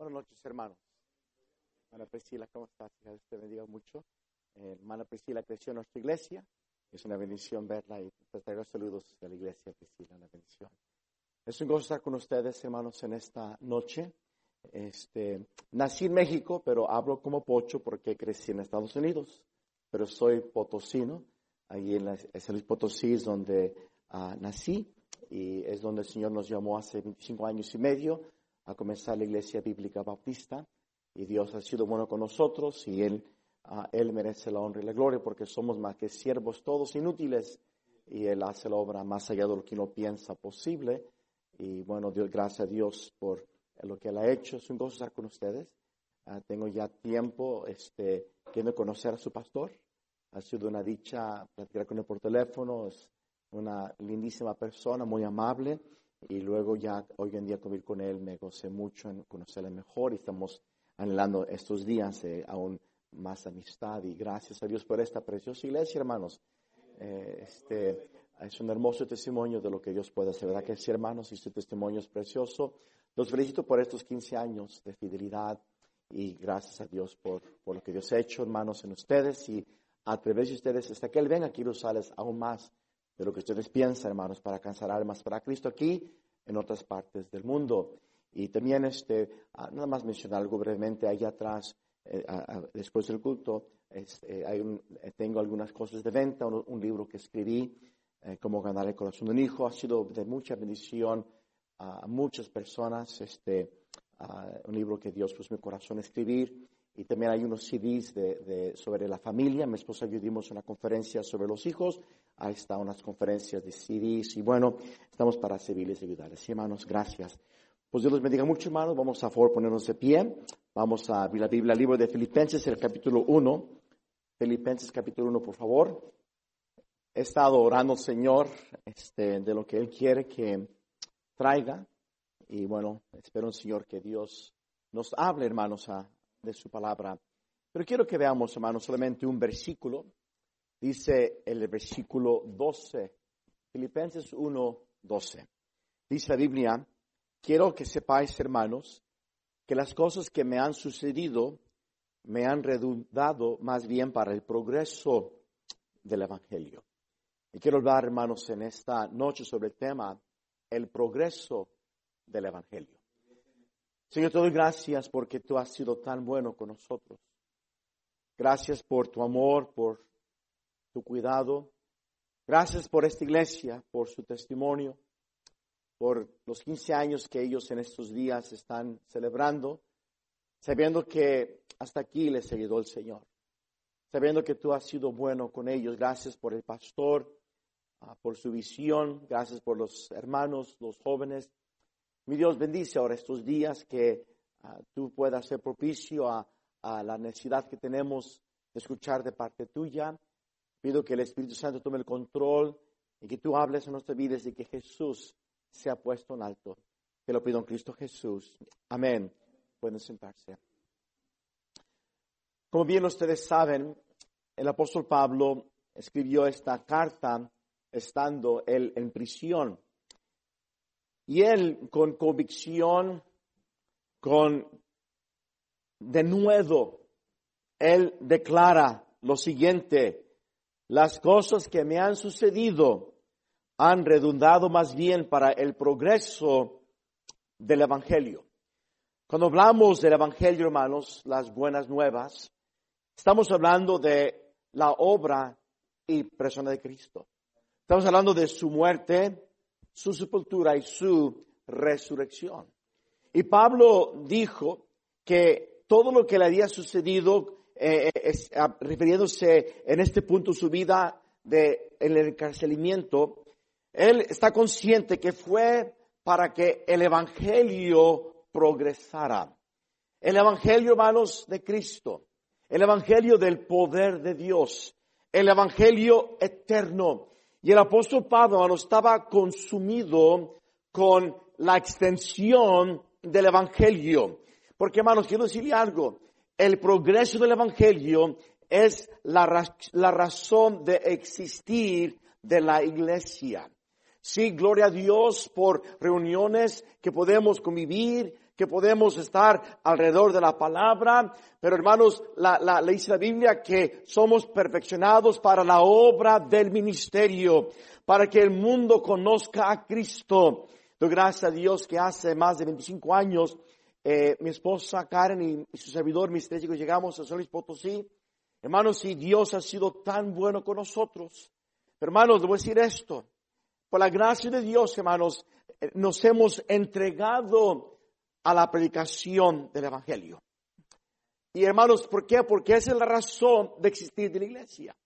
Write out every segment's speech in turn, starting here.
Buenas noches, hermanos. Hermana Priscila, ¿cómo estás? Dios te bendiga mucho. Eh, hermana Priscila creció en nuestra iglesia. Es una bendición verla y te traigo saludos de la iglesia, Priscila, una bendición. Es un gozo estar con ustedes, hermanos, en esta noche. Este, nací en México, pero hablo como pocho porque crecí en Estados Unidos. Pero soy potosino. Ahí en la, es el Potosí es donde ah, nací y es donde el Señor nos llamó hace 25 años y medio a comenzar la iglesia bíblica bautista. Y Dios ha sido bueno con nosotros y Él, ah, Él merece la honra y la gloria porque somos más que siervos todos inútiles y Él hace la obra más allá de lo que uno piensa posible. Y bueno, Dios, gracias a Dios por lo que Él ha hecho. Es un gozo estar con ustedes. Ah, tengo ya tiempo este, queriendo conocer a su pastor. Ha sido una dicha platicar con él por teléfono. Es una lindísima persona, muy amable. Y luego ya hoy en día convivir con él me gocé mucho en conocerle mejor y estamos anhelando estos días de aún más amistad y gracias a Dios por esta preciosa iglesia, hermanos. Eh, este, es un hermoso testimonio de lo que Dios puede hacer, ¿verdad que sí, hermanos? Y su testimonio es precioso. Los felicito por estos 15 años de fidelidad y gracias a Dios por, por lo que Dios ha hecho, hermanos, en ustedes y a través de ustedes hasta que Él venga aquí usarles aún más de lo que ustedes piensan, hermanos, para alcanzar almas para Cristo aquí en otras partes del mundo. Y también, este, ah, nada más mencionar algo brevemente, allá atrás, eh, después del culto, este, hay un, eh, tengo algunas cosas de venta, un, libro que escribí, eh, Cómo ganar el corazón de un hijo, ha sido de mucha bendición a muchas personas, este, un libro que Dios puso en mi corazón a escribir. Y también hay unos CDs de, sobre la familia. Mi esposa y yo dimos una conferencia sobre los hijos. Ahí están unas conferencias de CDs. Y bueno, estamos para servirles y ayudarles. hermanos, gracias. Pues Dios los bendiga mucho, hermanos. Vamos a favor ponernos de pie. Vamos a abrir la Biblia, el libro de Filipenses, el capítulo 1. Filipenses, capítulo 1, por favor. He estado orando, Señor, este, de lo que Él quiere que traiga. Y bueno, espero, Señor, que Dios nos hable, hermanos, a, de su palabra. Pero quiero que veamos, hermanos, solamente un versículo. Dice el versículo 12, Filipenses 1, 12. Dice la Biblia, quiero que sepáis, hermanos, que las cosas que me han sucedido me han redundado más bien para el progreso del Evangelio. Y quiero hablar, hermanos, en esta noche sobre el tema, el progreso del Evangelio. Señor, te gracias porque tú has sido tan bueno con nosotros. Gracias por tu amor, por tu cuidado. Gracias por esta iglesia, por su testimonio, por los 15 años que ellos en estos días están celebrando, sabiendo que hasta aquí les ayudó el Señor, sabiendo que tú has sido bueno con ellos. Gracias por el pastor, ah, por su visión, gracias por los hermanos, los jóvenes mi Dios bendice ahora estos días que ah, tú puedas ser propicio a, la necesidad que tenemos de escuchar de parte tuya. Pido que el Espíritu Santo tome el control y que tú hables en nuestras vidas y que Jesús sea puesto en alto. Te lo pido en Cristo Jesús. Amén. Pueden sentarse. Como bien ustedes saben, el apóstol Pablo escribió esta carta estando él en prisión. Y él con convicción, con denuedo, él declara lo siguiente, las cosas que me han sucedido han redundado más bien para el progreso del Evangelio. Cuando hablamos del Evangelio, hermanos, las buenas nuevas, estamos hablando de la obra y persona de Cristo. Estamos hablando de su muerte, su sepultura y su resurrección. Y Pablo dijo que todo lo que le había sucedido, eh, eh, ah, refiriéndose en este punto su vida de el encarcelamiento, él está consciente que fue para que el evangelio progresara. El evangelio, hermanos, de Cristo. El evangelio del poder de Dios. El evangelio eterno. Y el apóstol Pablo estaba consumido con la extensión del Evangelio. Porque hermanos, quiero decirle algo, el progreso del Evangelio es la, la razón de existir de la iglesia. Sí, gloria a Dios por reuniones que podemos convivir, que podemos estar alrededor de la palabra, pero hermanos, la, la, dice la Biblia que somos perfeccionados para la obra del ministerio, para que el mundo conozca a Cristo. Doy gracias a Dios que hace más de 25 años eh, mi esposa Karen y, su servidor, mis tres hijos, llegamos a San Luis Potosí. Hermanos, y Dios ha sido tan bueno con nosotros. Hermanos, debo decir esto. Por la gracia de Dios, hermanos, eh, nos hemos entregado a la predicación del Evangelio. Y hermanos, ¿por qué? Porque esa es la razón de existir de la iglesia.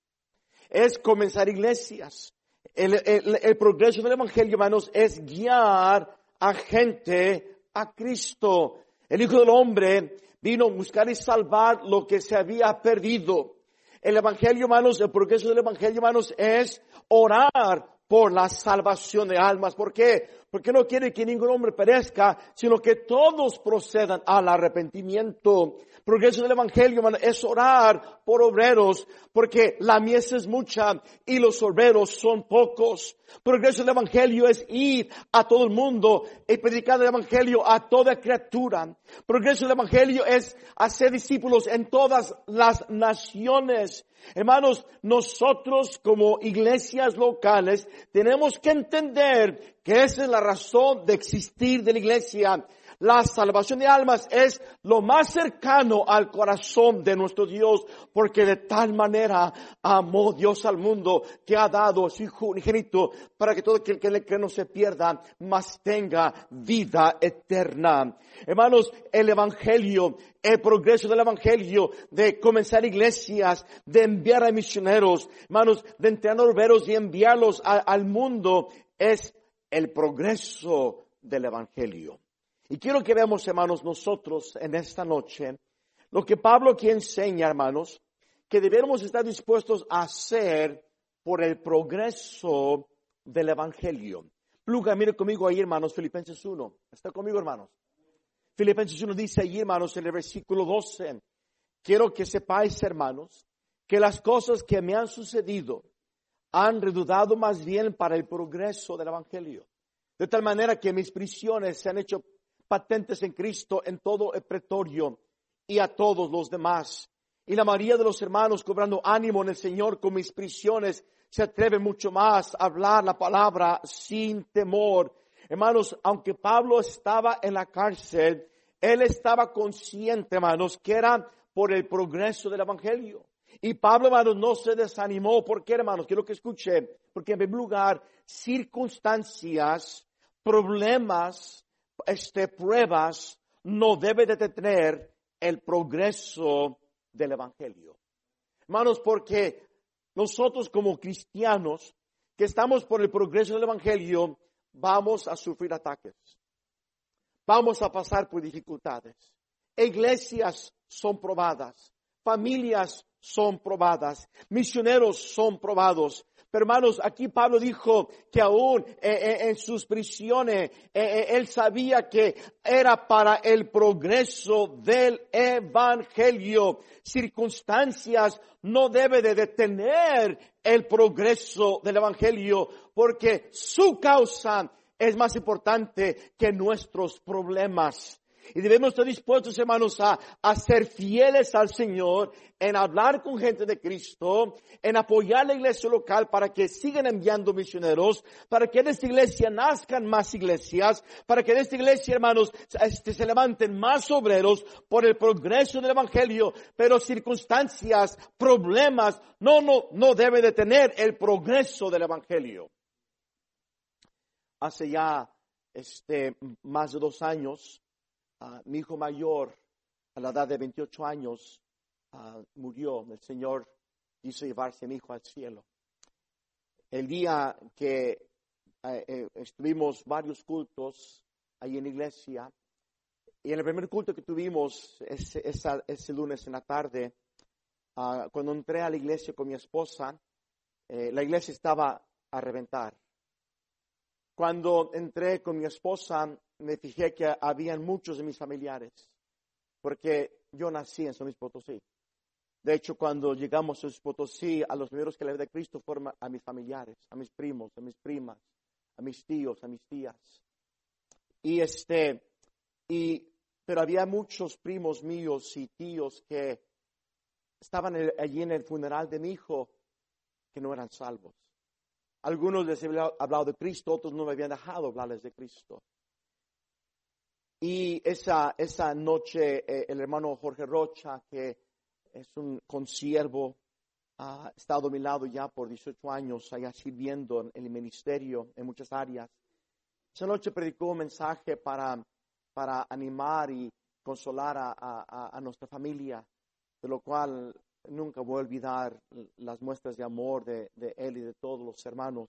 Es comenzar iglesias. El, el, progreso del Evangelio, hermanos, es guiar a gente a Cristo. El Hijo del Hombre vino a buscar y salvar lo que se había perdido. El Evangelio, hermanos, el progreso del Evangelio, hermanos, es orar por la salvación de almas. ¿Por qué? Porque no quiere que ningún hombre perezca, sino que todos procedan al arrepentimiento. Progreso del Evangelio, es orar por obreros, porque la mies es mucha y los obreros son pocos. Progreso del Evangelio es ir a todo el mundo y predicar el Evangelio a toda criatura. Progreso del Evangelio es hacer discípulos en todas las naciones. Hermanos, nosotros como iglesias locales tenemos que entender que esa es la razón de existir de la iglesia. La salvación de almas es lo más cercano al corazón de nuestro Dios, porque de tal manera amó Dios al mundo que ha dado a su Hijo unigénito para que todo aquel que le cree no se pierda, mas tenga vida eterna. Hermanos, el Evangelio, el progreso del Evangelio, de comenzar iglesias, de enviar a misioneros, hermanos, de entrenar obreros y enviarlos al mundo, es el progreso del Evangelio. Y quiero que veamos, hermanos, nosotros en esta noche, lo que Pablo aquí enseña, hermanos, que debemos estar dispuestos a hacer por el progreso del Evangelio. Pluga, mire conmigo ahí, hermanos, Filipenses 1. ¿Está conmigo, hermanos? Filipenses 1 dice ahí, hermanos, en el versículo 12, quiero que sepáis, hermanos, que las cosas que me han sucedido han redudado más bien para el progreso del Evangelio. De tal manera que mis prisiones se han hecho patentes en Cristo en todo el pretorio y a todos los demás. Y la María de los hermanos, cobrando ánimo en el Señor con mis prisiones, se atreve mucho más a hablar la palabra sin temor. Hermanos, aunque Pablo estaba en la cárcel, él estaba consciente, hermanos, que era por el progreso del Evangelio. Y Pablo, hermanos, no se desanimó. ¿Por qué, hermanos? Quiero que escuche. Porque en primer lugar, circunstancias, problemas, este, pruebas no debe de detener el progreso del Evangelio. Hermanos, porque nosotros como cristianos que estamos por el progreso del Evangelio, vamos a sufrir ataques. Vamos a pasar por dificultades. Iglesias son probadas. Familias son probadas. Misioneros son probados. Pero hermanos, aquí Pablo dijo que aún eh, eh, en sus prisiones, eh, él sabía que era para el progreso del evangelio. Circunstancias no debe de detener el progreso del evangelio, porque su causa es más importante que nuestros problemas. Y debemos estar dispuestos, hermanos, a, ser fieles al Señor, en hablar con gente de Cristo, en apoyar la iglesia local para que sigan enviando misioneros, para que en esta iglesia nazcan más iglesias, para que en esta iglesia, hermanos, este, se levanten más obreros por el progreso del Evangelio, pero circunstancias, problemas, no, no, no debe detener el progreso del Evangelio. Hace ya, este, más de dos años, mi hijo mayor, a la edad de 28 años, murió. El Señor quiso llevarse a mi hijo al cielo. El día que eh, eh, estuvimos varios cultos ahí en la iglesia, y en el primer culto que tuvimos ese, ese lunes en la tarde, ah, cuando entré a la iglesia con mi esposa, eh, la iglesia estaba a reventar. Cuando entré con mi esposa, me fijé que habían muchos de mis familiares, porque yo nací en San Luis Potosí. De hecho, cuando llegamos a San Luis Potosí, a los primeros que le de Cristo fueron a mis familiares, a mis primos, a mis primas, a mis tíos, a mis tías. Y este, y, pero había muchos primos míos y tíos que estaban allí en el funeral de mi hijo que no eran salvos. Algunos les habían hablado de Cristo, otros no me habían dejado hablarles de Cristo. Y esa, esa noche eh, el hermano Jorge Rocha, que es un consiervo, ha estado a mi lado ya por 18 años, allá sirviendo en el ministerio en muchas áreas. Esa noche predicó un mensaje para, para animar y consolar a, a nuestra familia, de lo cual nunca voy a olvidar las muestras de amor de, él y de todos los hermanos.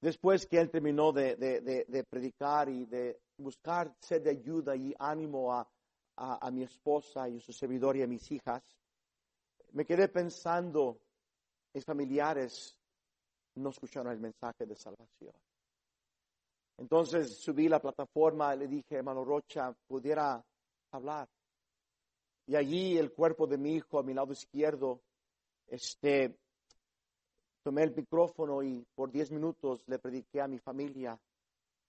Después que él terminó de, predicar y de buscar ser de ayuda y ánimo a, mi esposa y a su servidor y a mis hijas, me quedé pensando, mis familiares no escucharon el mensaje de salvación. Entonces subí la plataforma y le dije, hermano Rocha, pudiera hablar. Y allí el cuerpo de mi hijo a mi lado izquierdo, este, tomé el micrófono y por diez minutos le prediqué a mi familia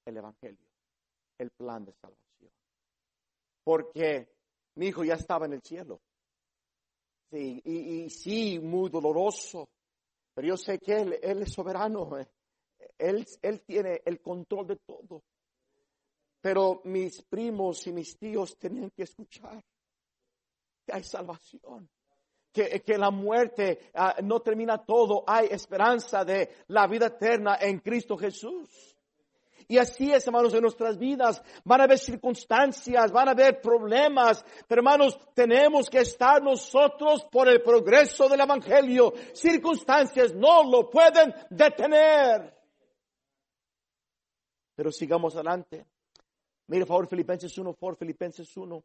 el Evangelio, el plan de salvación. Porque mi hijo ya estaba en el cielo. Sí, y, sí, muy doloroso, pero yo sé que Él, él es soberano, eh. él, él tiene el control de todo. Pero mis primos y mis tíos tenían que escuchar que hay salvación. Que, que la muerte ah, no termina todo, hay esperanza de la vida eterna en Cristo Jesús. Y así es, hermanos, en nuestras vidas. Van a haber circunstancias, van a haber problemas, pero hermanos, tenemos que estar nosotros por el progreso del Evangelio. Circunstancias no lo pueden detener. Pero sigamos adelante. Mire, por favor, Filipenses 1, por Filipenses 1.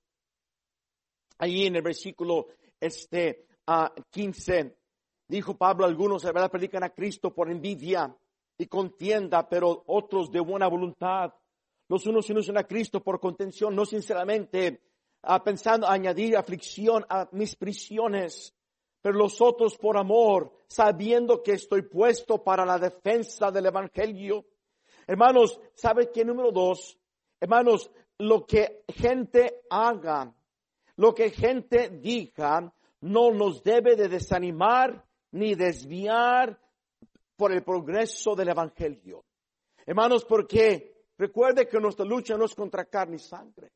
Allí en el versículo este, uh, 15, dijo Pablo, algunos de verdad predican a Cristo por envidia y contienda, pero otros de buena voluntad. Los unos se unen a Cristo por contención, no sinceramente uh, pensando añadir aflicción a mis prisiones, pero los otros por amor, sabiendo que estoy puesto para la defensa del Evangelio. Hermanos, ¿sabe qué número dos? Hermanos, lo que gente haga lo que gente diga no nos debe de desanimar ni desviar por el progreso del Evangelio. Hermanos, porque recuerde que nuestra lucha no es contra carne y sangre.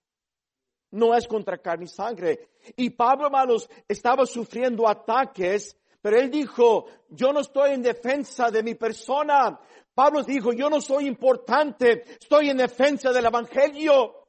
No es contra carne y sangre. Y Pablo, hermanos, estaba sufriendo ataques, pero él dijo, yo no estoy en defensa de mi persona. Pablo dijo, yo no soy importante, estoy en defensa del Evangelio.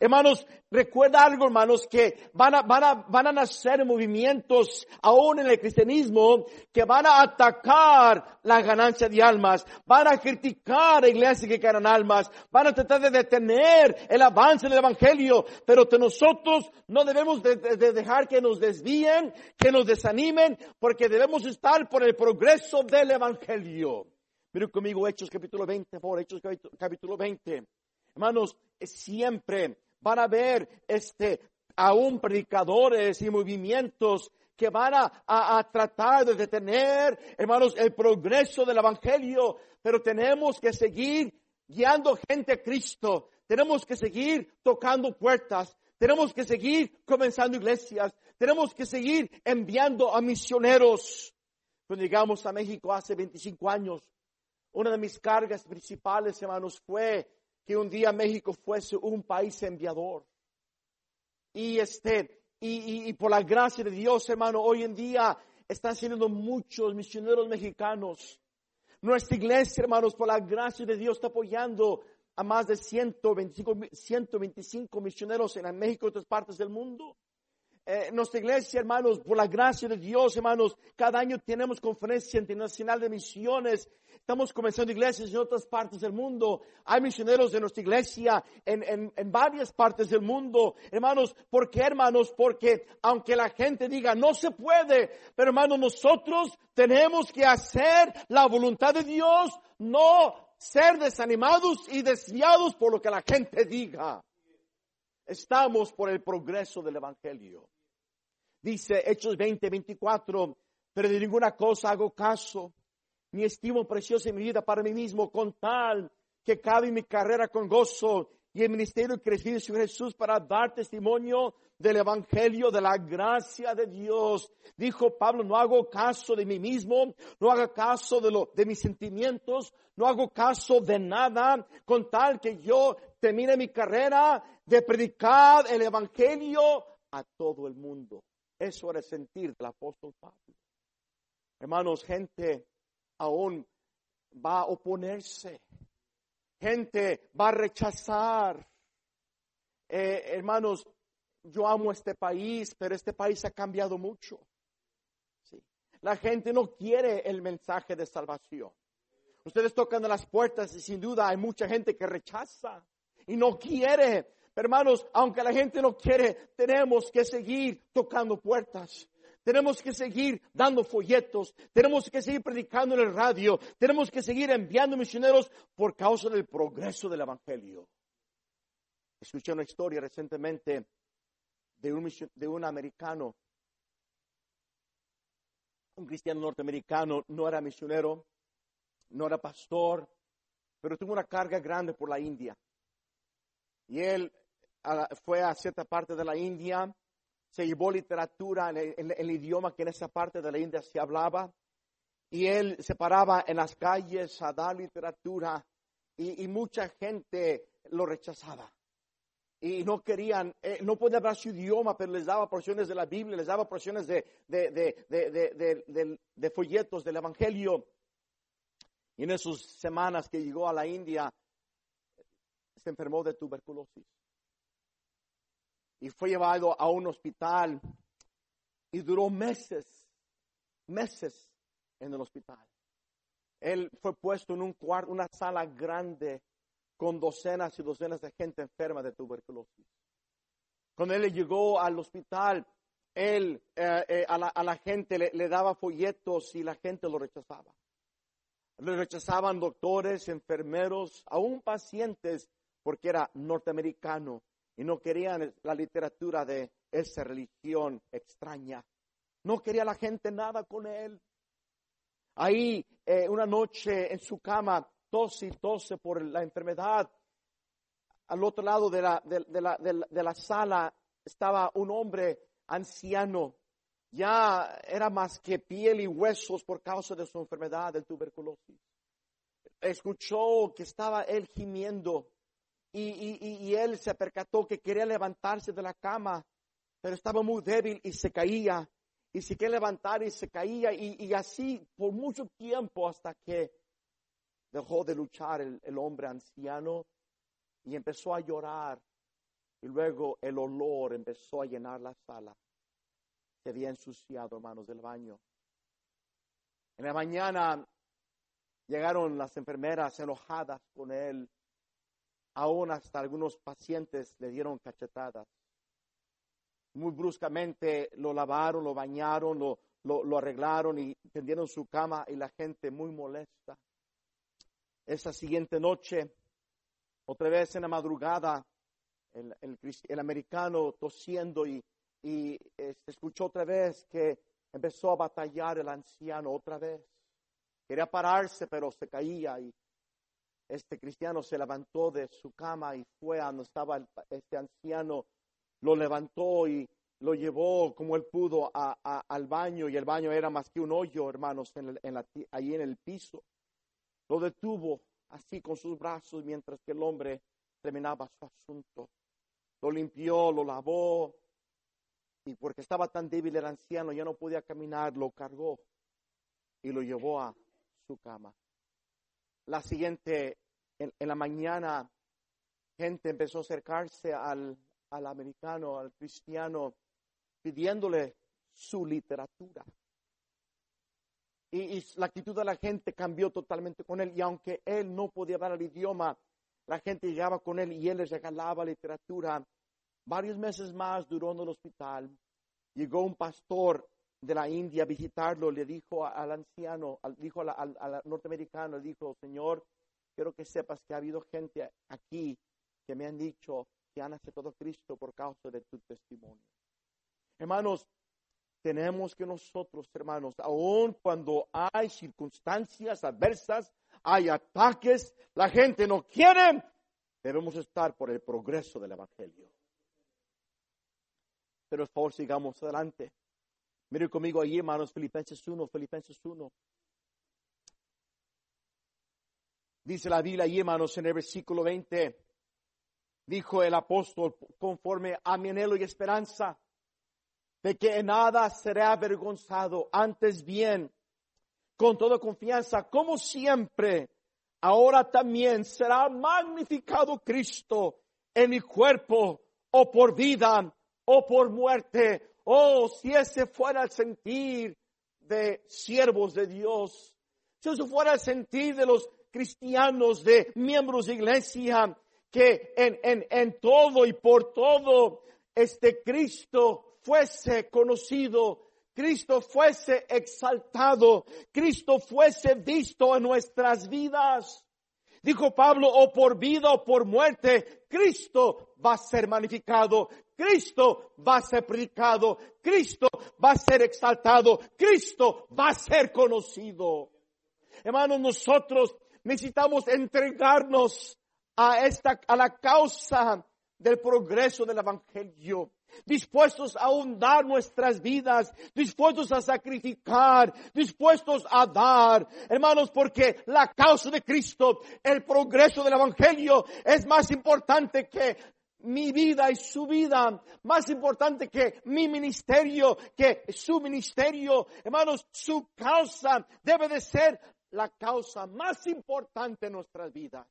Hermanos, recuerda algo, hermanos, que van a, van a, van a nacer movimientos aún en el cristianismo que van a atacar la ganancia de almas, van a criticar a iglesias que ganan almas, van a tratar de detener el avance del evangelio, pero nosotros no debemos de, dejar que nos desvíen, que nos desanimen, porque debemos estar por el progreso del evangelio. Miren conmigo Hechos capítulo 20, por Hechos capítulo 20. Hermanos, siempre van a haber este, aún predicadores y movimientos que van a, a, tratar de detener, hermanos, el progreso del Evangelio, pero tenemos que seguir guiando gente a Cristo, tenemos que seguir tocando puertas, tenemos que seguir comenzando iglesias, tenemos que seguir enviando a misioneros. Cuando llegamos a México hace 25 años, una de mis cargas principales, hermanos, fue que un día México fuese un país enviador. Y este, y, y, por la gracia de Dios, hermano, hoy en día están siendo muchos misioneros mexicanos. Nuestra iglesia, hermanos, por la gracia de Dios está apoyando a más de 125, 125 misioneros en México y otras partes del mundo. Eh, nuestra iglesia, hermanos, por la gracia de Dios, hermanos, cada año tenemos conferencia internacional de misiones Estamos comenzando iglesias en otras partes del mundo. Hay misioneros de nuestra iglesia en, en, varias partes del mundo. Hermanos, ¿por qué hermanos? Porque aunque la gente diga no se puede, pero hermanos, nosotros tenemos que hacer la voluntad de Dios, no ser desanimados y desviados por lo que la gente diga. Estamos por el progreso del Evangelio. Dice Hechos 20, 24, pero de ninguna cosa hago caso mi estimo precioso en mi vida para mí mismo, con tal que cabe mi carrera con gozo y el ministerio que recibí Jesús para dar testimonio del Evangelio, de la gracia de Dios. Dijo Pablo, no hago caso de mí mismo, no hago caso de, lo, de mis sentimientos, no hago caso de nada, con tal que yo termine mi carrera de predicar el Evangelio a todo el mundo. Eso era sentir del apóstol Pablo. Hermanos, gente aún va a oponerse. Gente va a rechazar. Eh, hermanos, yo amo este país, pero este país ha cambiado mucho. La gente no quiere el mensaje de salvación. Ustedes tocan las puertas y sin duda hay mucha gente que rechaza y no quiere. hermanos, aunque la gente no quiere, tenemos que seguir tocando puertas. Tenemos que seguir dando folletos, tenemos que seguir predicando en el radio, tenemos que seguir enviando misioneros por causa del progreso del Evangelio. Escuché una historia recientemente de un, de un americano, un cristiano norteamericano, no era misionero, no era pastor, pero tuvo una carga grande por la India. Y él fue a cierta parte de la India, se llevó literatura en el, idioma que en esa parte de la India se hablaba, y él se paraba en las calles a dar literatura, y mucha gente lo rechazaba y no querían, eh, no podían hablar su idioma, pero les daba porciones de la Biblia, les daba porciones de, de, folletos del Evangelio. Y en esas semanas que llegó a la India, se enfermó de tuberculosis. Y fue llevado a un hospital y duró meses, meses en el hospital. Él fue puesto en un cuarto, una sala grande con docenas y docenas de gente enferma de tuberculosis. Cuando él llegó al hospital, él eh, eh, a, la, gente le, daba folletos y la gente lo rechazaba. Le rechazaban doctores, enfermeros, aún pacientes, porque era norteamericano y no querían la literatura de esa religión extraña. No quería la gente nada con él. Ahí, eh, una noche en su cama, tose y tose por la enfermedad. Al otro lado de la, de, la, sala estaba un hombre anciano. Ya era más que piel y huesos por causa de su enfermedad de tuberculosis. Escuchó que estaba él gimiendo y, él se percató que quería levantarse de la cama, pero estaba muy débil y se caía. Y se quería levantar y se caía y, así por mucho tiempo hasta que dejó de luchar el, hombre anciano y empezó a llorar. Y luego el olor empezó a llenar la sala. Se había ensuciado, hermanos, del baño. En la mañana llegaron las enfermeras enojadas con él. Aún hasta algunos pacientes le dieron cachetadas. Muy bruscamente lo lavaron, lo bañaron, lo, lo arreglaron y tendieron su cama y la gente muy molesta. Esa siguiente noche, otra vez en la madrugada, el, americano tosiendo y, y escuchó otra vez que empezó a batallar el anciano otra vez. Quería pararse, pero se caía y este cristiano se levantó de su cama y fue a donde estaba este anciano, lo levantó y lo llevó como él pudo al baño y el baño era más que un hoyo, hermanos, en, en allí en el piso. Lo detuvo así con sus brazos mientras que el hombre terminaba su asunto. Lo limpió, lo lavó y porque estaba tan débil el anciano ya no podía caminar, lo cargó y lo llevó a su cama. La siguiente, en, la mañana, gente empezó a acercarse al, al americano, al cristiano, pidiéndole su literatura. Y, la actitud de la gente cambió totalmente con él. Y aunque él no podía hablar el idioma, la gente llegaba con él y él les regalaba literatura. Varios meses más duró en el hospital. Llegó un pastor de la India a visitarlo, le dijo al anciano, dijo al, al, norteamericano, le dijo, Señor, quiero que sepas que ha habido gente aquí que me han dicho que han aceptado a Cristo por causa de tu testimonio. Hermanos, tenemos que nosotros, hermanos, aun cuando hay circunstancias adversas, hay ataques, la gente no quiere, debemos estar por el progreso del Evangelio. Pero por favor sigamos adelante. Mire conmigo allí, hermanos, Filipenses 1, Filipenses 1. Dice la Biblia allí, hermanos, en el versículo 20, dijo el apóstol, conforme a mi anhelo y esperanza, de que en nada seré avergonzado, antes bien, con toda confianza, como siempre, ahora también será magnificado Cristo en mi cuerpo, o por vida, o por muerte. Oh, si ese fuera el sentir de siervos de Dios, si eso fuera el sentir de los cristianos, de miembros de iglesia, que en, en, en todo y por todo este Cristo fuese conocido, Cristo fuese exaltado, Cristo fuese visto en nuestras vidas. Dijo Pablo, o por vida o por muerte, Cristo va a ser magnificado, Cristo va a ser predicado, Cristo va a ser exaltado, Cristo va a ser conocido. Hermanos, nosotros necesitamos entregarnos a esta, a la causa del progreso del evangelio. Dispuestos a ahondar nuestras vidas, dispuestos a sacrificar, dispuestos a dar, hermanos, porque la causa de Cristo, el progreso del Evangelio es más importante que mi vida y su vida, más importante que mi ministerio, que su ministerio, hermanos, su causa debe de ser la causa más importante en nuestras vidas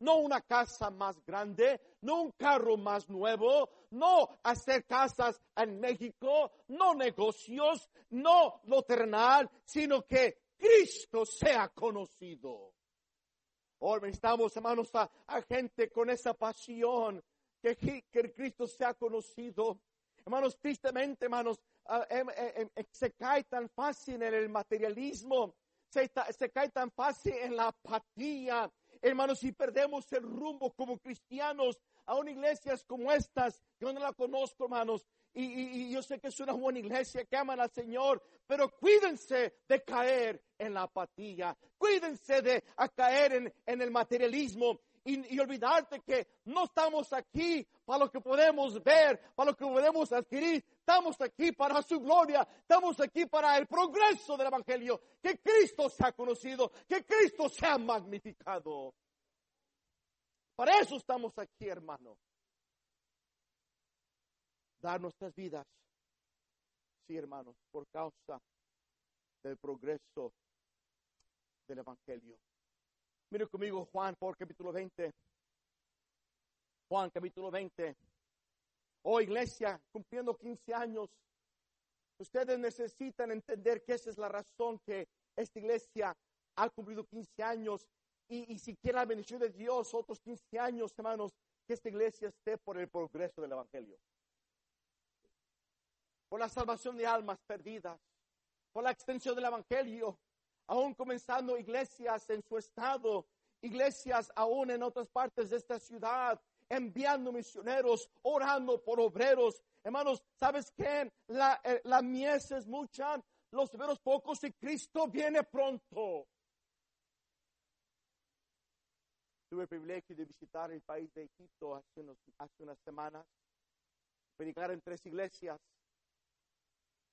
no una casa más grande, no un carro más nuevo, no hacer casas en México, no negocios, no lo terrenal, sino que Cristo sea conocido. Hoy necesitamos, hermanos, a, gente con esa pasión, que, que, Cristo sea conocido. Hermanos, tristemente, hermanos, ah, em, em, em, se cae tan fácil en el materialismo, se, cae tan fácil en la apatía, Hermanos, si perdemos el rumbo como cristianos, aún iglesias como estas, yo no la conozco, hermanos, y, yo sé que es una buena iglesia que aman al Señor, pero cuídense de caer en la apatía, cuídense de caer en, en el materialismo y, y, olvidarte que no estamos aquí para lo que podemos ver, para lo que podemos adquirir. Estamos aquí para su gloria. Estamos aquí para el progreso del Evangelio. Que Cristo sea conocido, que Cristo sea magnificado. Para eso estamos aquí, hermano. Dar nuestras vidas. Sí, hermanos, por causa del progreso del Evangelio. Mire conmigo Juan por capítulo 20. Juan capítulo 20. Oh iglesia, cumpliendo 15 años, ustedes necesitan entender que esa es la razón que esta iglesia ha cumplido 15 años y, y si la bendición de Dios, otros 15 años, hermanos, que esta iglesia esté por el progreso del Evangelio. Por la salvación de almas perdidas, por la extensión del Evangelio, aún comenzando iglesias en su estado, iglesias aún en otras partes de esta ciudad, enviando misioneros, orando por obreros. Hermanos, ¿sabes qué? La, eh, la mies es mucha, los obreros pocos y Cristo viene pronto. Tuve el privilegio de visitar el país de Egipto hace, hace unas semanas, predicar en tres iglesias.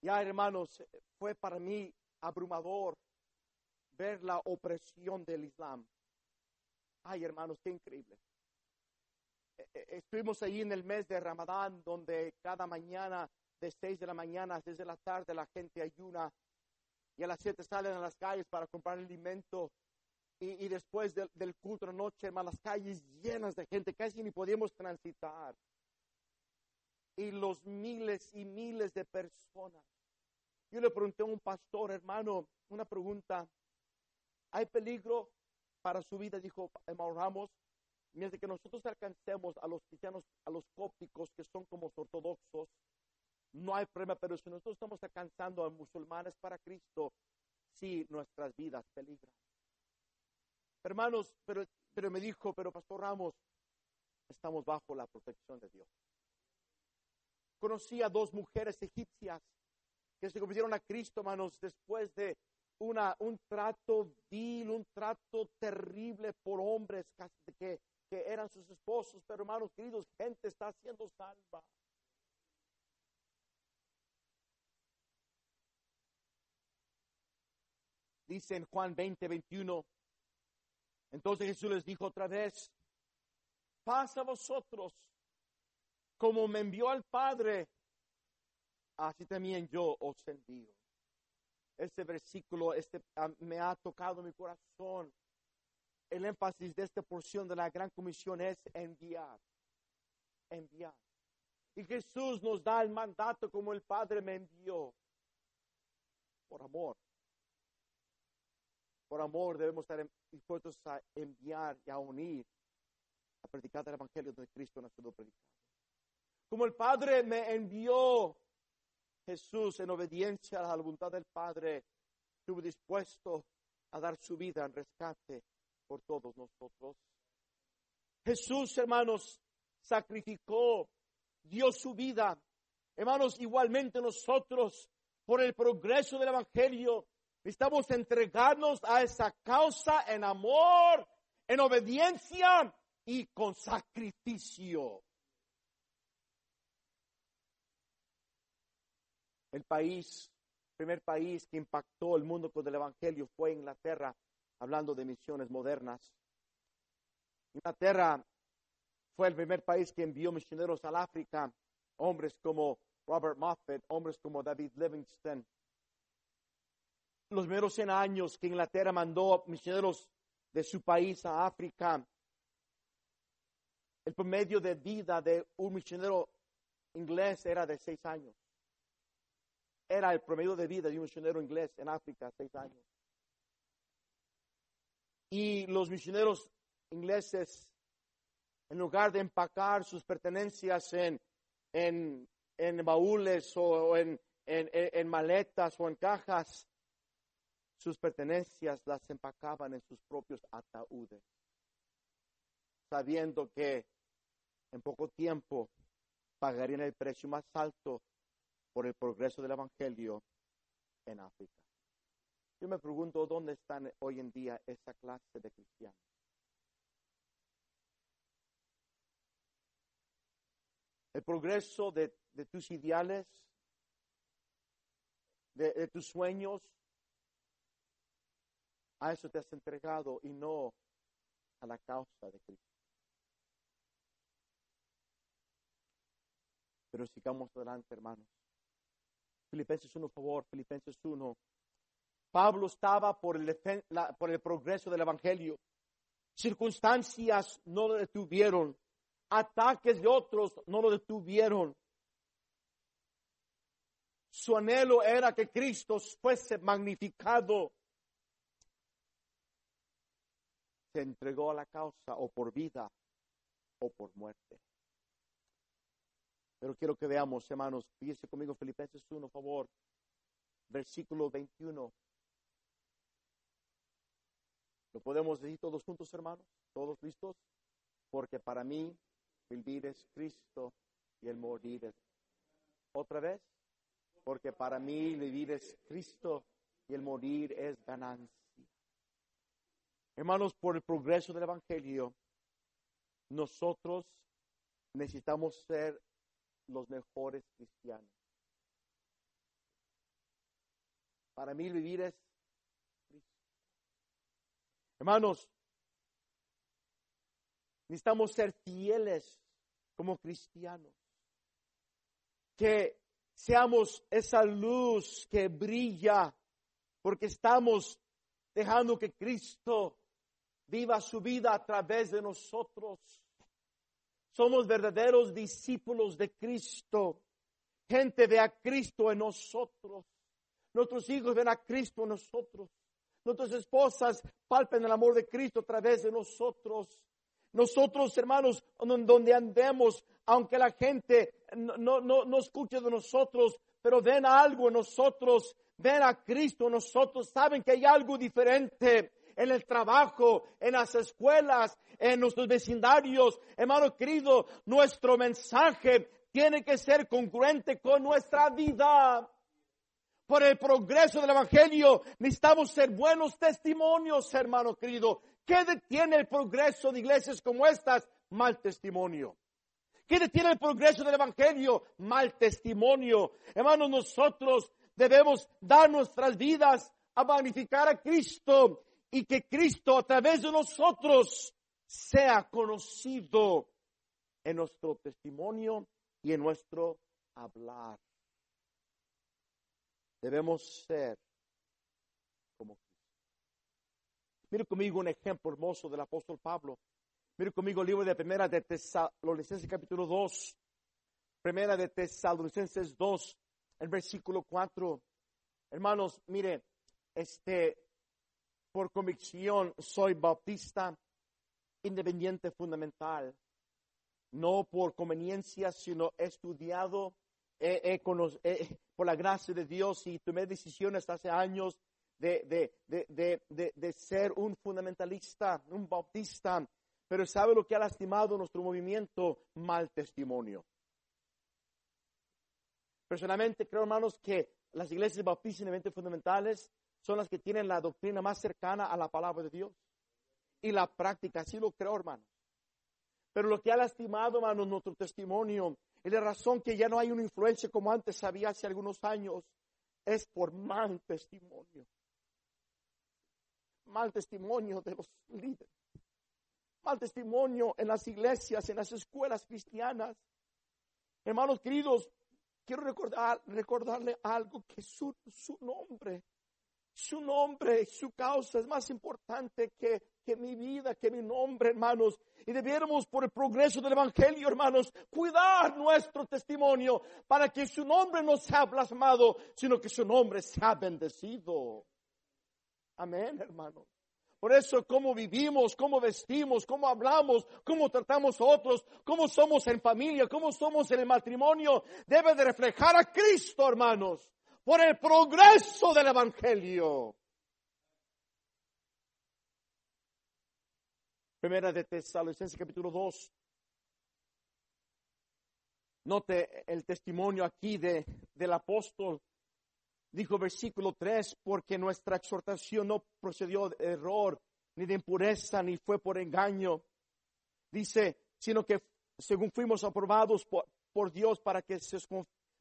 Ya, hermanos, fue para mí abrumador ver la opresión del Islam. Ay, hermanos, qué increíble. E, e, estuvimos ahí en el mes de Ramadán, donde cada mañana, de seis de la mañana a seis de la tarde, la gente ayuna y a las siete salen a las calles para comprar alimento. Y, después del, culto de noche, hermanos, las calles llenas de gente, casi ni podíamos transitar. Y los miles y miles de personas. Yo le pregunté a un pastor, hermano, una pregunta hay peligro para su vida, dijo hermano Ramos, mientras que nosotros alcancemos a los cristianos, a los cópticos que son como ortodoxos, no hay problema, pero si nosotros estamos alcanzando a musulmanes para Cristo, sí, nuestras vidas peligran. Hermanos, pero, pero me dijo, pero Pastor Ramos, estamos bajo la protección de Dios. Conocí a dos mujeres egipcias que se convirtieron a Cristo, hermanos, después de una, un trato vil, un trato terrible por hombres que, que eran sus esposos. Pero hermanos queridos, gente está siendo salva. Dice en Juan 20, 21. Entonces Jesús les dijo otra vez, pasa a vosotros, como me envió al Padre, así también yo os envío. Este versículo este, ah, me ha tocado mi corazón. El énfasis de esta porción de la gran comisión es enviar, enviar. Y Jesús nos da el mandato como el Padre me envió, por amor. Por amor debemos estar dispuestos a enviar y a unir, a predicar el Evangelio de Cristo en nuestro predicado. Como el Padre me envió, Jesús, en obediencia a la voluntad del Padre, estuvo dispuesto a dar su vida en rescate por todos nosotros. Jesús, hermanos, sacrificó, dio su vida. Hermanos, igualmente nosotros, por el progreso del Evangelio, necesitamos entregarnos a esa causa en amor, en obediencia y con sacrificio. El país, primer país que impactó el mundo con el Evangelio fue Inglaterra, hablando de misiones modernas. Inglaterra fue el primer país que envió misioneros al África, hombres como Robert Moffat, hombres como David Livingston. Los primeros 100 años que Inglaterra mandó misioneros de su país a África, el promedio de vida de un misionero inglés era de seis años era el promedio de vida de un misionero inglés en África, seis años. Y los misioneros ingleses, en lugar de empacar sus pertenencias en, en, en baúles o en, en maletas o en cajas, sus pertenencias las empacaban en sus propios ataúdes, sabiendo que en poco tiempo pagarían el precio más alto por el progreso del Evangelio en África. Yo me pregunto dónde están hoy en día esa clase de cristianos. El progreso de, tus ideales, de, tus sueños, a eso te has entregado y no a la causa de Cristo. Pero sigamos adelante, hermanos. Filipenses 1, por favor, Filipenses 1. Pablo estaba por el, por el progreso del Evangelio. Circunstancias no lo detuvieron. Ataques de otros no lo detuvieron. Su anhelo era que Cristo fuese magnificado. Se entregó a la causa o por vida o por muerte. Pero quiero que veamos, hermanos, fíjense conmigo Filipenses 1, por favor, versículo 21. ¿Lo podemos decir todos juntos, hermanos? ¿Todos listos? Porque para mí vivir es Cristo y el morir es. ¿Otra vez? Porque para mí vivir es Cristo y el morir es ganancia. Hermanos, por el progreso del Evangelio, nosotros necesitamos ser los mejores cristianos. Para mí vivir es. Hermanos, necesitamos ser fieles como cristianos. Que seamos esa luz que brilla porque estamos dejando que Cristo viva su vida a través de nosotros. Somos verdaderos discípulos de Cristo. Gente ve a Cristo en nosotros. Nuestros hijos ven a Cristo en nosotros. Nuestras esposas palpen el amor de Cristo a través de nosotros. Nosotros, hermanos, donde andemos, aunque la gente no, no, no escuche de nosotros, pero ven algo en nosotros, ven a Cristo en nosotros, saben que hay algo diferente en el trabajo, en las escuelas, en nuestros vecindarios. Hermano querido, nuestro mensaje tiene que ser congruente con nuestra vida. Por el progreso del Evangelio, necesitamos ser buenos testimonios, hermano querido. ¿Qué detiene el progreso de iglesias como estas? Mal testimonio. ¿Qué detiene el progreso del Evangelio? Mal testimonio. Hermanos, nosotros debemos dar nuestras vidas a magnificar a Cristo y que Cristo a través de nosotros sea conocido en nuestro testimonio y en nuestro hablar. Debemos ser como Cristo. Mire conmigo un ejemplo hermoso del apóstol Pablo. Mire conmigo el libro de Primera de Tesalonicenses capítulo 2. Primera de Tesalonicenses 2, el versículo 4. Hermanos, mire, este, por convicción soy bautista independiente fundamental. No por conveniencia, sino estudiado por la gracia de Dios y tomé decisiones hace años de, de, ser un fundamentalista, un bautista, pero ¿sabe lo que ha lastimado nuestro movimiento? Mal testimonio. Personalmente creo, hermanos, que las iglesias bautistas y fundamentales son las que tienen la doctrina más cercana a la palabra de Dios. Y la práctica, así lo creo, hermanos. Pero lo que ha lastimado, hermanos, nuestro testimonio y la razón que ya no hay una influencia como antes había hace algunos años es por mal testimonio. Mal testimonio de los líderes. Mal testimonio en las iglesias, en las escuelas cristianas. Hermanos queridos, quiero recordar, recordarle algo que su, su nombre su nombre, su causa es más importante que, que mi vida, que mi nombre, hermanos. Y debiéramos, por el progreso del Evangelio, hermanos, cuidar nuestro testimonio para que su nombre no sea plasmado, sino que su nombre sea bendecido. Amén, hermanos. Por eso, cómo vivimos, cómo vestimos, cómo hablamos, cómo tratamos a otros, cómo somos en familia, cómo somos en el matrimonio, debe de reflejar a Cristo, hermanos por el progreso del Evangelio. Primera de Tesalonicenses capítulo 2. Note el testimonio aquí de, del apóstol. Dijo versículo 3, porque nuestra exhortación no procedió de error, ni de impureza, ni fue por engaño. Dice, sino que según fuimos aprobados por, por Dios para que se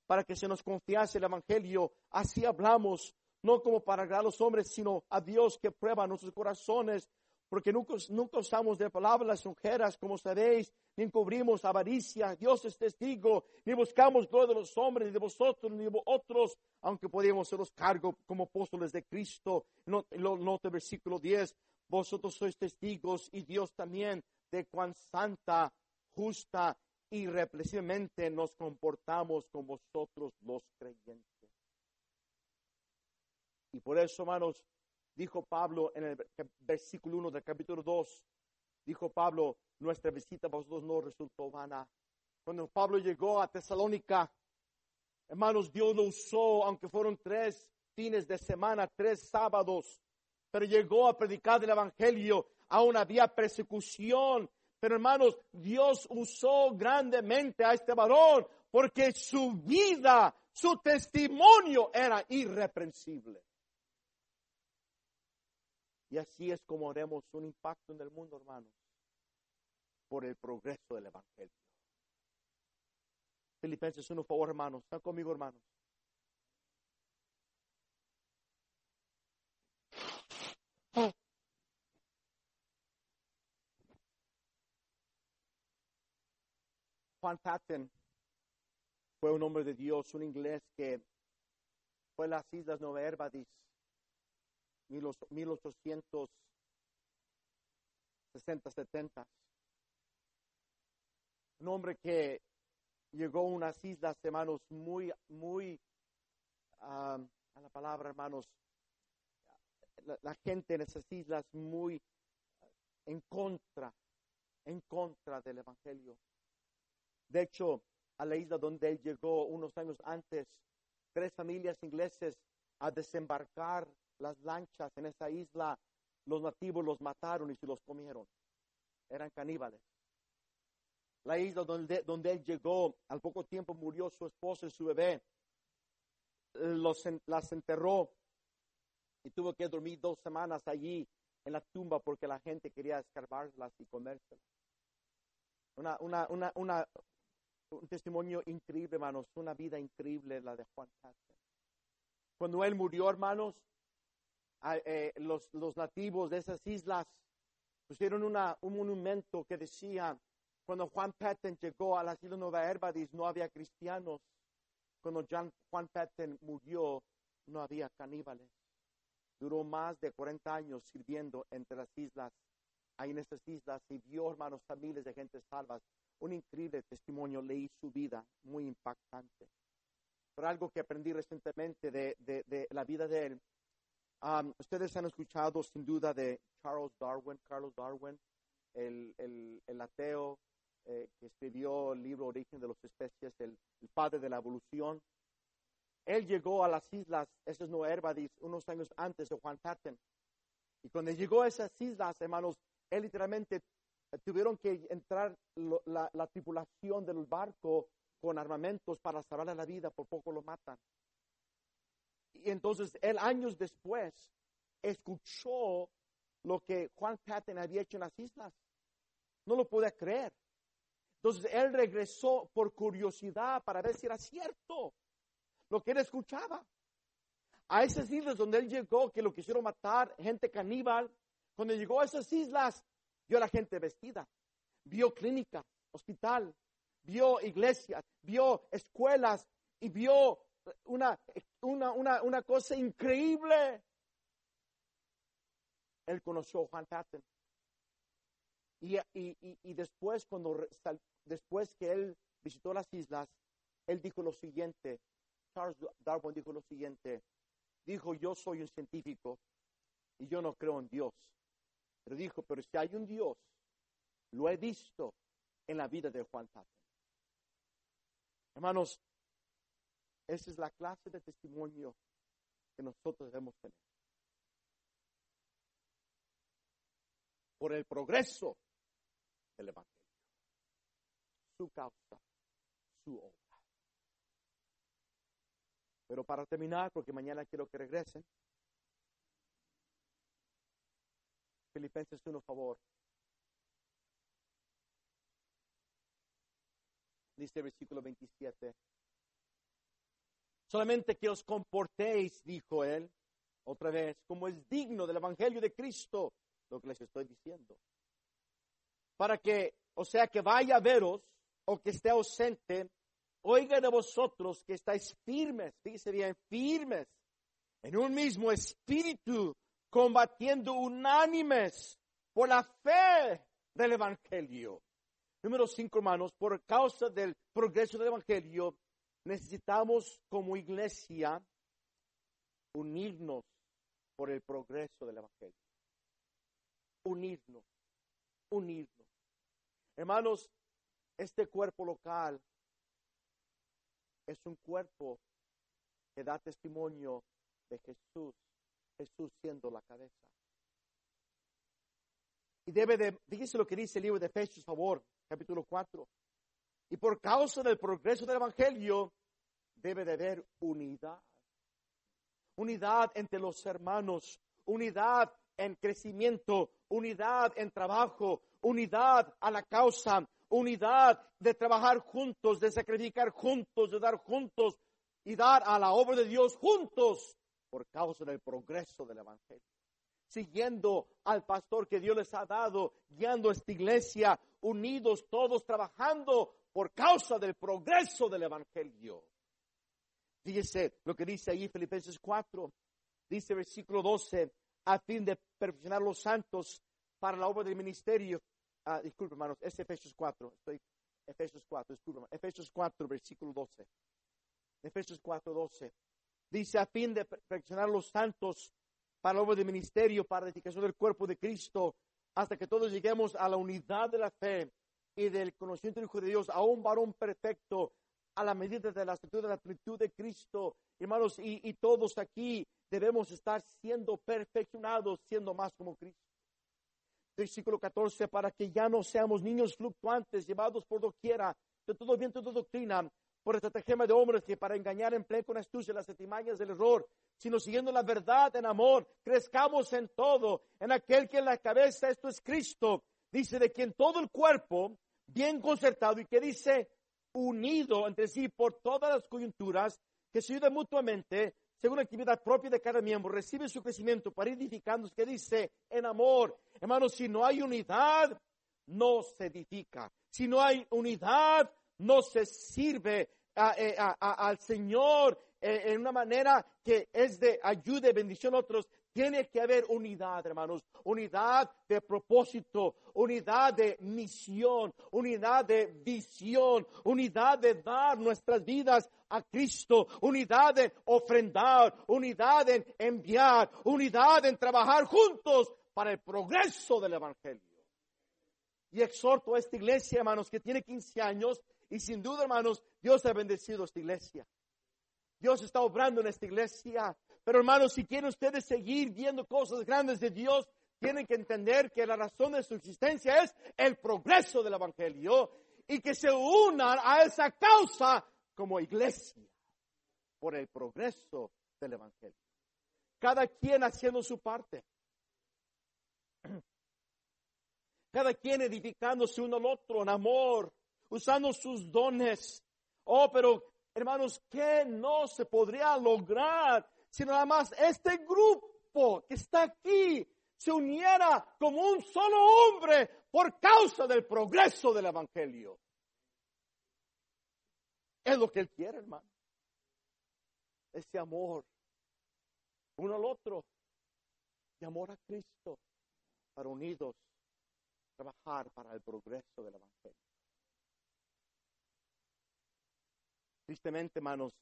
para que se nos confiase el Evangelio. Así hablamos, no como para agradar a los hombres, sino a Dios que prueba nuestros corazones, porque nunca, usamos de palabras mujeres, como sabéis, ni encubrimos avaricia, Dios es testigo, ni buscamos gloria de los hombres, ni de vosotros, ni de vosotros, aunque podemos ser los cargos como apóstoles de Cristo. Note el versículo 10, vosotros sois testigos y Dios también de cuán santa, justa irrepresivamente nos comportamos con vosotros los creyentes. Y por eso, hermanos, dijo Pablo en el versículo 1 del capítulo 2, dijo Pablo, nuestra visita a vosotros no resultó vana. Cuando Pablo llegó a Tesalónica, hermanos, Dios lo usó, aunque fueron tres fines de semana, tres sábados, pero llegó a predicar el Evangelio. Aún había persecución, pero hermanos, Dios usó grandemente a este varón porque su vida, su testimonio era irreprensible. Y así es como haremos un impacto en el mundo, hermanos, por el progreso del Evangelio. Filipenses uno, por favor, hermanos. Están conmigo, hermanos. Juan Patton fue un hombre de Dios, un inglés que fue a las Islas Nueva Herbadis, 1860-70. Un hombre que llegó a unas islas, hermanos, muy, muy, a la palabra, hermanos, la, gente en esas islas muy en contra, en contra del Evangelio. De hecho, a la isla donde él llegó unos años antes, tres familias ingleses a desembarcar las lanchas en esa isla, los nativos los mataron y se los comieron. Eran caníbales. La isla donde, donde él llegó, al poco tiempo murió su esposa y su bebé. los, las enterró y tuvo que dormir dos semanas allí en la tumba porque la gente quería escarbarlas y comérselas. Una, una, una, una, un testimonio increíble, hermanos, una vida increíble la de Juan Castro. Cuando él murió, hermanos, eh, los, los nativos de esas islas pusieron una, un monumento que decía, cuando Juan Patton llegó a las Islas Nueva Herbadis no había cristianos. Cuando Juan Patton murió no había caníbales. Duró más de 40 años sirviendo entre las islas, ahí en esas islas, vio, hermanos, a miles de gente salvas. Un increíble testimonio, leí su vida, muy impactante. Pero algo que aprendí recientemente de, la vida de él, ustedes han escuchado sin duda de Charles Darwin, Carlos Darwin, el, el, ateo eh, que escribió el libro Origen de las Especies, el, padre de la evolución. Él llegó a las islas, esas no Herbadis, unos años antes de Juan Patton. Y cuando llegó a esas islas, hermanos, él literalmente tuvieron que entrar la, la, tripulación del barco con armamentos para salvarle la vida, por poco lo matan. Y entonces él años después escuchó lo que Juan Patton había hecho en las islas. No lo podía creer. Entonces él regresó por curiosidad para ver si era cierto lo que él escuchaba. A esas islas donde él llegó, que lo quisieron matar, gente caníbal, cuando llegó a esas islas, vio a la gente vestida, vio clínica, hospital, vio iglesias, vio escuelas y vio una, una, una, cosa increíble. Él conoció a Juan Patton. Y, y, y, después, cuando, después que él visitó las islas, él dijo lo siguiente, Charles Darwin dijo lo siguiente, dijo, yo soy un científico y yo no creo en Dios. Pero dijo, pero si hay un Dios, lo he visto en la vida de Juan Patton. Hermanos, esa es la clase de testimonio que nosotros debemos tener. Por el progreso del Evangelio. Su causa, su obra. Pero para terminar, porque mañana quiero que regresen, Filipenses uno favor. Dice el versículo 27. Solamente que os comportéis, dijo él, otra vez, como es digno del Evangelio de Cristo, lo que les estoy diciendo. Para que, o sea, que vaya a veros o que esté ausente, oiga de vosotros que estáis firmes, fíjese bien, firmes, en un mismo espíritu, combatiendo unánimes por la fe del Evangelio. Número cinco, hermanos, por causa del progreso del Evangelio, necesitamos como iglesia unirnos por el progreso del Evangelio. Unirnos, unirnos. Hermanos, este cuerpo local es un cuerpo que da testimonio de Jesús, Jesús siendo la cabeza. Y debe de, fíjese lo que dice el libro de Efesios, favor, capítulo 4. Y por causa del progreso del Evangelio, debe de haber unidad. Unidad entre los hermanos, unidad en crecimiento, unidad en trabajo, unidad a la causa, unidad de trabajar juntos, de sacrificar juntos, de dar juntos y dar a la obra de Dios juntos por causa del progreso del Evangelio. Siguiendo al pastor que Dios les ha dado, guiando esta iglesia, unidos todos trabajando por causa del progreso del Evangelio. Fíjese lo que dice ahí Filipenses 4, dice versículo 12, a fin de perfeccionar los santos para la obra del ministerio. Ah, disculpe, hermanos, es Efesios 4, estoy, Efesios 4, disculpe, Efesios 4, versículo 12. Efesios 4, 12. Dice, a fin de perfeccionar los santos para la obra del ministerio, para la edificación del cuerpo de Cristo, hasta que todos lleguemos a la unidad de la fe y del conocimiento del Hijo de Dios, a un varón perfecto, a la medida de la estatura de la plenitud de Cristo. Hermanos, y, y todos aquí debemos estar siendo perfeccionados, siendo más como Cristo. Versículo 14, para que ya no seamos niños fluctuantes, llevados por doquiera, de todo viento de doctrina, por estratagema de hombres que para engañar empleen con astucia las estimañas del error, sino siguiendo la verdad en amor, crezcamos en todo, en aquel que en la cabeza esto es Cristo, dice de quien todo el cuerpo, bien concertado y que dice unido entre sí por todas las coyunturas, que se ayuda mutuamente, según la actividad propia de cada miembro, recibe su crecimiento para edificándose, que dice en amor. Hermanos, si no hay unidad, no se edifica. Si no hay unidad, no se sirve eh, al Señor eh, en una manera que es de ayuda y bendición a otros. Tiene que haber unidad, hermanos, unidad de propósito, unidad de misión, unidad de visión, unidad de dar nuestras vidas a Cristo, unidad en ofrendar, unidad en enviar, unidad en trabajar juntos para el progreso del Evangelio. Y exhorto a esta iglesia, hermanos, que tiene 15 años y sin duda, hermanos, Dios ha bendecido esta iglesia. Dios está obrando en esta iglesia. Pero hermanos, si quieren ustedes seguir viendo cosas grandes de Dios, tienen que entender que la razón de su existencia es el progreso del Evangelio y que se unan a esa causa como iglesia por el progreso del Evangelio. Cada quien haciendo su parte. Cada quien edificándose uno al otro en amor, usando sus dones. Oh, pero hermanos, ¿qué no se podría lograr si nada más este grupo que está aquí se uniera como un solo hombre por causa del progreso del Evangelio? Es lo que Él quiere, hermano. Ese amor uno al otro, de amor a Cristo, para unidos trabajar para el progreso del Evangelio. Tristemente, hermanos,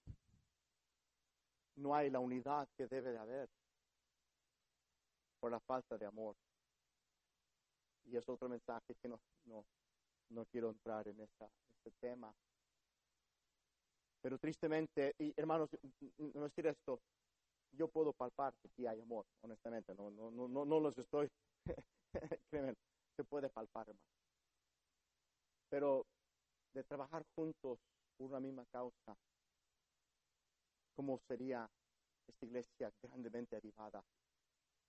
no hay la unidad que debe de haber por la falta de amor. Y es otro mensaje que no, no, no quiero entrar en esta, este tema. Pero tristemente, y hermanos, no decir esto, yo puedo palpar que aquí hay amor, honestamente, no, no, no, no, no los estoy, créanme, se puede palpar. Pero de trabajar juntos una misma causa, ¿cómo sería esta iglesia grandemente avivada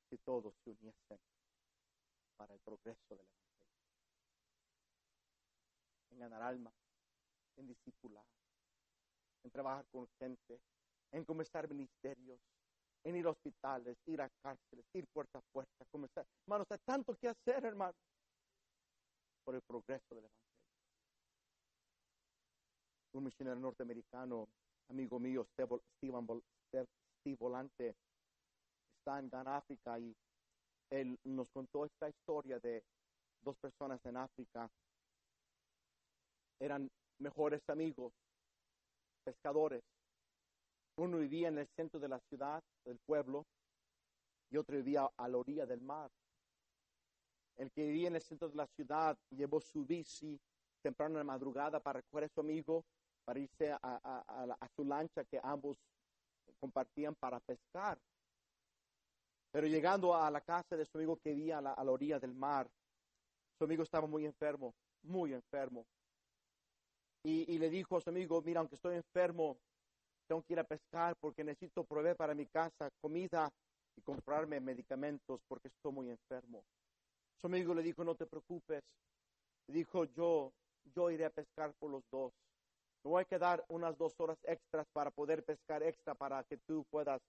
si todos se uniesen para el progreso de la Evangelio? En ganar almas, en discipular, en trabajar con gente, en comenzar ministerios, en ir a hospitales, ir a cárceles, ir puerta a puerta, comenzar. Hermanos, hay tanto que hacer, hermano, por el progreso del Evangelio un misionero norteamericano, amigo mío, Steve, Volante, está en África y él nos contó esta historia de dos personas en África. Eran mejores amigos, pescadores. Uno vivía en el centro de la ciudad, del pueblo, y otro vivía a la orilla del mar. El que vivía en el centro de la ciudad llevó su bici temprano en la madrugada para recoger a su amigo para irse a, su lancha que ambos compartían para pescar. Pero llegando a la casa de su amigo que vivía a la, orilla del mar, su amigo estaba muy enfermo, muy enfermo. Y, le dijo a su amigo, mira, aunque estoy enfermo, tengo que ir a pescar porque necesito proveer para mi casa comida y comprarme medicamentos porque estoy muy enfermo. Su amigo le dijo, no te preocupes. dijo, yo, yo iré a pescar por los dos. Me voy a quedar unas dos horas extras para poder pescar extra para que tú puedas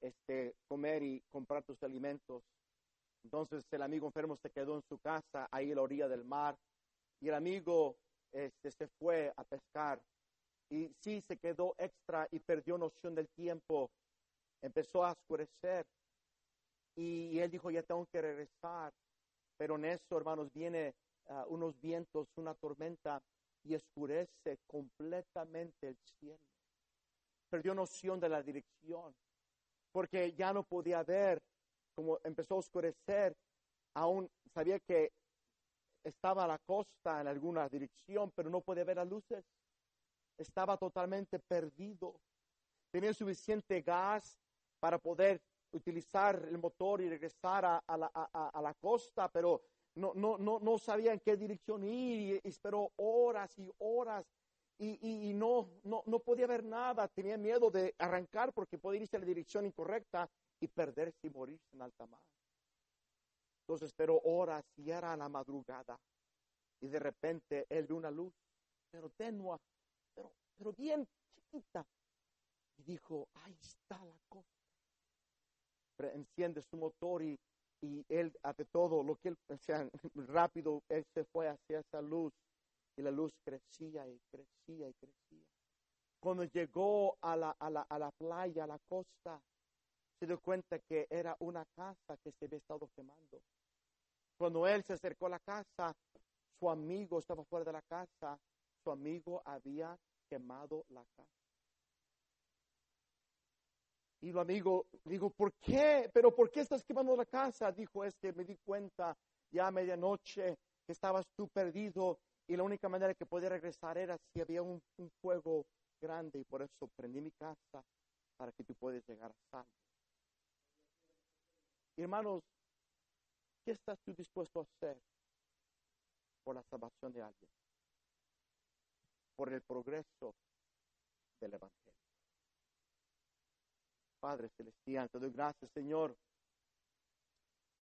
este, comer y comprar tus alimentos. Entonces el amigo enfermo se quedó en su casa, ahí a la orilla del mar, y el amigo este, se fue a pescar. Y sí, se quedó extra y perdió noción del tiempo. Empezó a oscurecer. Y, él dijo, ya tengo que regresar. Pero en eso, hermanos, viene ah, unos vientos, una tormenta y oscurece completamente el cielo. Perdió noción de la dirección, porque ya no podía ver, como empezó a oscurecer, aún sabía que estaba a la costa en alguna dirección, pero no podía ver las luces. Estaba totalmente perdido. Tenía suficiente gas para poder utilizar el motor y regresar a, la, a la costa, pero no, no, no, no sabía en qué dirección ir y esperó horas y horas y, y, no, no, no podía ver nada, tenía miedo de arrancar porque podía irse en la dirección incorrecta y perderse y morirse en alta mar. Entonces esperó horas y era la madrugada y de repente él vio una luz, pero tenua, pero, pero bien chiquita. Y dijo, ahí está la cosa. Enciende su motor y, y él hace todo lo que él, o rápido, él se fue hacia esa luz y la luz crecía y crecía y crecía. Cuando llegó a la, a la, a la playa, a la costa, se dio cuenta que era una casa que se había estado quemando. Cuando él se acercó a la casa, su amigo estaba fuera de la casa, su amigo había quemado la casa. Y el amigo dijo, ¿por qué? ¿Pero por qué estás quemando la casa? Dijo, es que me di cuenta ya a medianoche que estabas tú perdido y la única manera que podía regresar era si había un, fuego grande y por eso prendí mi casa para que tú puedas llegar a salvo. Hermanos, ¿qué estás tú dispuesto a hacer por la salvación de alguien? Por el progreso del Evangelio. Padre Celestial, te doy gracias, Señor,